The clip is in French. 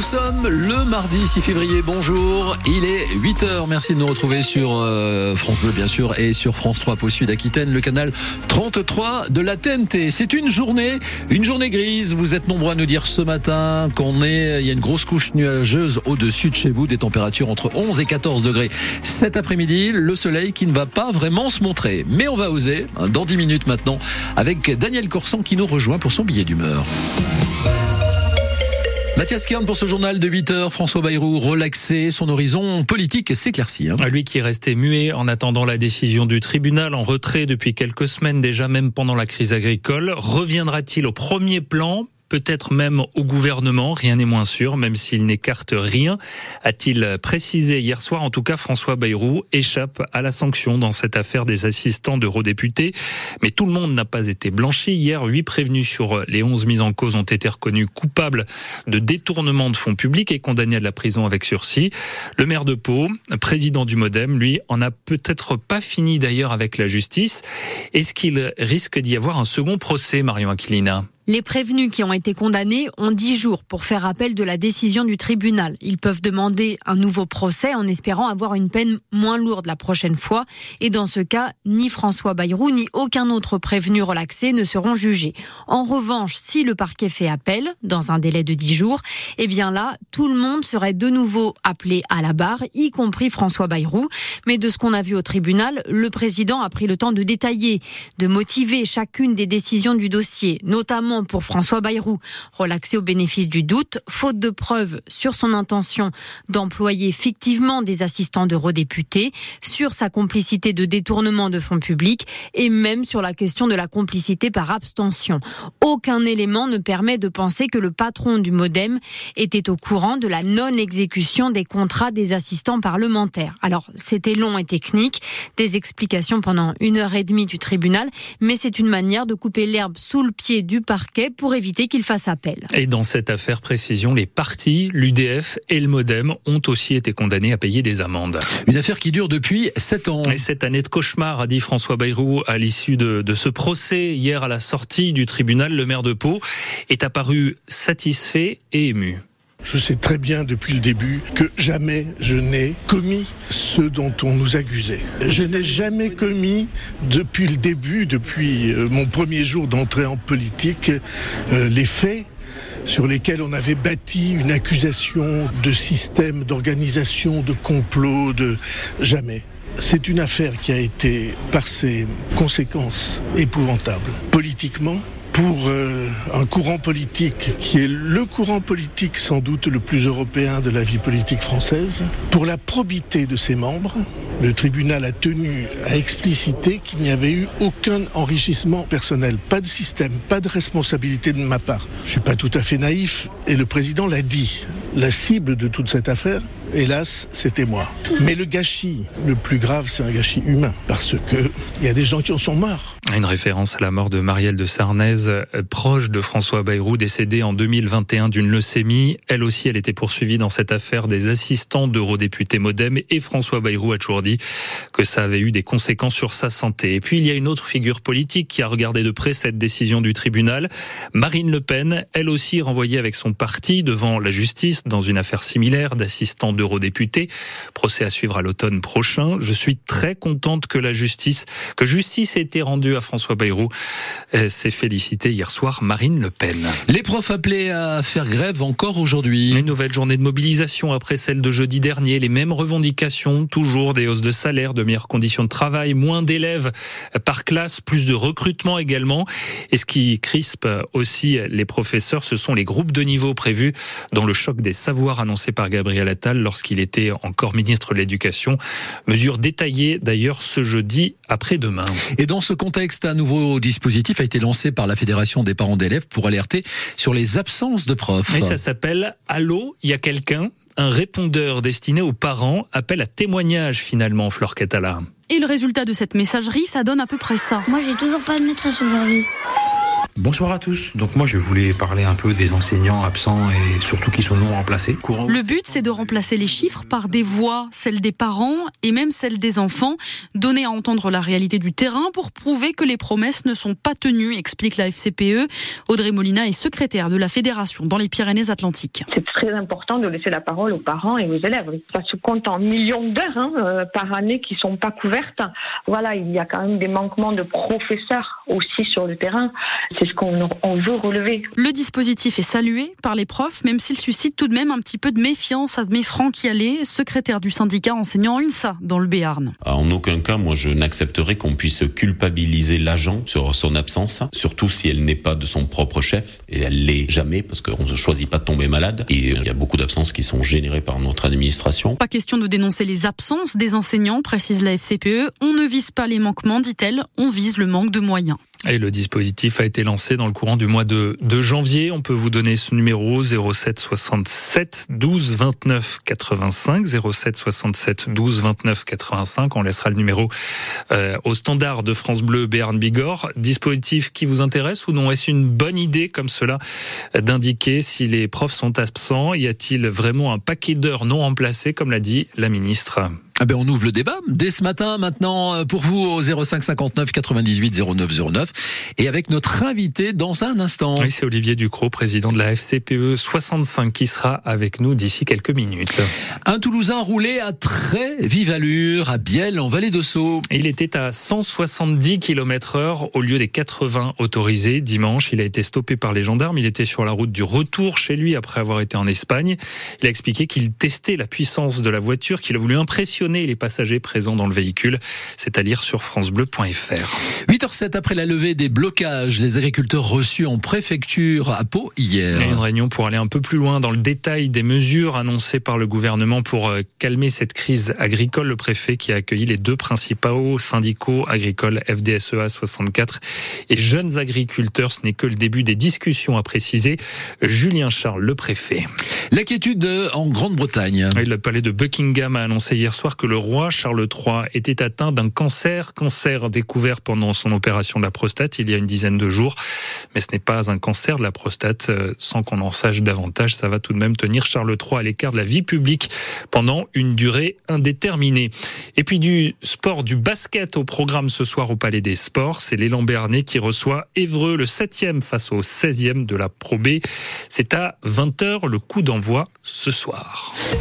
Nous sommes le mardi 6 février. Bonjour. Il est 8h. Merci de nous retrouver sur euh, France Bleu, bien sûr, et sur France 3 pour Sud Aquitaine, le canal 33 de la TNT. C'est une journée, une journée grise. Vous êtes nombreux à nous dire ce matin qu'on est, il y a une grosse couche nuageuse au-dessus de chez vous, des températures entre 11 et 14 degrés. Cet après-midi, le soleil qui ne va pas vraiment se montrer. Mais on va oser, hein, dans 10 minutes maintenant, avec Daniel Corsan qui nous rejoint pour son billet d'humeur. Mathias Kern pour ce journal de 8 heures. François Bayrou relaxé, son horizon politique s'éclaircit. Hein. Lui qui est resté muet en attendant la décision du tribunal en retrait depuis quelques semaines déjà, même pendant la crise agricole, reviendra-t-il au premier plan? Peut-être même au gouvernement, rien n'est moins sûr, même s'il n'écarte rien, a-t-il précisé hier soir. En tout cas, François Bayrou échappe à la sanction dans cette affaire des assistants d'eurodéputés. Mais tout le monde n'a pas été blanchi. Hier, huit prévenus sur les onze mises en cause ont été reconnus coupables de détournement de fonds publics et condamnés à la prison avec sursis. Le maire de Pau, président du Modem, lui, en a peut-être pas fini d'ailleurs avec la justice. Est-ce qu'il risque d'y avoir un second procès, Marion Aquilina? Les prévenus qui ont été condamnés ont 10 jours pour faire appel de la décision du tribunal. Ils peuvent demander un nouveau procès en espérant avoir une peine moins lourde la prochaine fois. Et dans ce cas, ni François Bayrou ni aucun autre prévenu relaxé ne seront jugés. En revanche, si le parquet fait appel dans un délai de 10 jours, eh bien là, tout le monde serait de nouveau appelé à la barre, y compris François Bayrou. Mais de ce qu'on a vu au tribunal, le président a pris le temps de détailler, de motiver chacune des décisions du dossier, notamment pour François Bayrou, relaxé au bénéfice du doute, faute de preuves sur son intention d'employer fictivement des assistants d'eurodéputés, sur sa complicité de détournement de fonds publics et même sur la question de la complicité par abstention. Aucun élément ne permet de penser que le patron du Modem était au courant de la non-exécution des contrats des assistants parlementaires. Alors, c'était long et technique, des explications pendant une heure et demie du tribunal, mais c'est une manière de couper l'herbe sous le pied du parquet pour éviter qu'il fasse appel. Et dans cette affaire précision, les partis, l'UDF et le Modem ont aussi été condamnés à payer des amendes. Une affaire qui dure depuis sept ans. Et cette année de cauchemar, a dit François Bayrou à l'issue de, de ce procès hier à la sortie du tribunal, le maire de Pau est apparu satisfait et ému. Je sais très bien depuis le début que jamais je n'ai commis ce dont on nous accusait. Je n'ai jamais commis depuis le début, depuis euh, mon premier jour d'entrée en politique, euh, les faits sur lesquels on avait bâti une accusation de système, d'organisation, de complot, de jamais. C'est une affaire qui a été, par ses conséquences épouvantables, politiquement, pour euh, un courant politique qui est le courant politique sans doute le plus européen de la vie politique française, pour la probité de ses membres, le tribunal a tenu à expliciter qu'il n'y avait eu aucun enrichissement personnel, pas de système, pas de responsabilité de ma part. Je suis pas tout à fait naïf et le président l'a dit. La cible de toute cette affaire, hélas, c'était moi. Mais le gâchis, le plus grave, c'est un gâchis humain parce que il y a des gens qui en sont morts. Une référence à la mort de Marielle de Sarnez, proche de François Bayrou, décédée en 2021 d'une leucémie. Elle aussi, elle était poursuivie dans cette affaire des assistants d'eurodéputés Modem et François Bayrou a toujours dit que ça avait eu des conséquences sur sa santé. Et puis, il y a une autre figure politique qui a regardé de près cette décision du tribunal. Marine Le Pen, elle aussi renvoyée avec son parti devant la justice dans une affaire similaire d'assistant d'eurodéputés. Procès à suivre à l'automne prochain. Je suis très contente que la justice, que justice ait été rendue à François Bayrou. S'est félicité hier soir Marine Le Pen. Les profs appelés à faire grève encore aujourd'hui. Une nouvelle journée de mobilisation après celle de jeudi dernier. Les mêmes revendications, toujours des hausses de salaire, de meilleures conditions de travail, moins d'élèves par classe, plus de recrutement également. Et ce qui crispe aussi les professeurs, ce sont les groupes de niveau prévus dans le choc des savoirs annoncé par Gabriel Attal lorsqu'il était encore ministre de l'Éducation. Mesure détaillée d'ailleurs ce jeudi après-demain. Et dans ce contexte, un nouveau dispositif a été lancé par la Fédération des parents d'élèves pour alerter sur les absences de profs. Et ça s'appelle Allô, il y a quelqu'un? Un répondeur destiné aux parents appelle à témoignage finalement, Fleur Catala. Et le résultat de cette messagerie, ça donne à peu près ça. Moi, j'ai toujours pas de maîtresse aujourd'hui. Bonsoir à tous. Donc moi je voulais parler un peu des enseignants absents et surtout qui sont non remplacés. Le but c'est de remplacer les chiffres par des voix, celles des parents et même celles des enfants, donner à entendre la réalité du terrain pour prouver que les promesses ne sont pas tenues, explique la FCPE. Audrey Molina est secrétaire de la fédération dans les Pyrénées-Atlantiques. C'est très important de laisser la parole aux parents et aux élèves. Ça se compte en millions d'heures hein, euh, par année qui sont pas couvertes. Voilà, il y a quand même des manquements de professeurs aussi sur le terrain. C'est ce qu'on veut relever. Le dispositif est salué par les profs, même s'il suscite tout de même un petit peu de méfiance, admet Franck Yalé, secrétaire du syndicat enseignant UNSA dans le Béarn. En aucun cas, moi, je n'accepterai qu'on puisse culpabiliser l'agent sur son absence, surtout si elle n'est pas de son propre chef, et elle l'est jamais, parce qu'on ne choisit pas de tomber malade. Et il y a beaucoup d'absences qui sont générées par notre administration. Pas question de dénoncer les absences des enseignants, précise la FCPE. On ne vise pas les manquements, dit-elle, on vise le manque de moyens. Et le dispositif a été lancé dans le courant du mois de, janvier. On peut vous donner ce numéro 07 67 12 29 85 07 67 12 29 85. On laissera le numéro euh, au standard de France Bleu Béarn Bigorre. Dispositif qui vous intéresse ou non? Est-ce une bonne idée comme cela d'indiquer si les profs sont absents? Y a-t-il vraiment un paquet d'heures non remplacées comme l'a dit la ministre? Ah ben on ouvre le débat dès ce matin maintenant euh, pour vous au 05 59 98 09 09 et avec notre invité dans un instant. Oui, c'est Olivier Ducrot, président de la FCPE 65 qui sera avec nous d'ici quelques minutes. Un Toulousain roulé à très vive allure à Biel en vallée de Sceaux. Il était à 170 km heure au lieu des 80 autorisés dimanche. Il a été stoppé par les gendarmes. Il était sur la route du retour chez lui après avoir été en Espagne. Il a expliqué qu'il testait la puissance de la voiture, qu'il a voulu impressionner les passagers présents dans le véhicule. C'est à lire sur francebleu.fr. 8h07 après la levée des blocages, les agriculteurs reçus en préfecture à Pau hier. A une réunion pour aller un peu plus loin dans le détail des mesures annoncées par le gouvernement pour euh, calmer cette crise agricole. Le préfet qui a accueilli les deux principaux syndicaux agricoles FDSEA 64 et jeunes agriculteurs. Ce n'est que le début des discussions à préciser. Julien Charles, le préfet. L'inquiétude en Grande-Bretagne. le palais de Buckingham a annoncé hier soir que le roi Charles III était atteint d'un cancer, cancer découvert pendant son opération de la prostate il y a une dizaine de jours. Mais ce n'est pas un cancer de la prostate, euh, sans qu'on en sache davantage. Ça va tout de même tenir Charles III à l'écart de la vie publique pendant une durée indéterminée. Et puis du sport, du basket au programme ce soir au Palais des Sports. C'est l'élan Béarnais qui reçoit Évreux, le 7e face au 16e de la Pro B. C'est à 20h le coup d'envoi ce soir.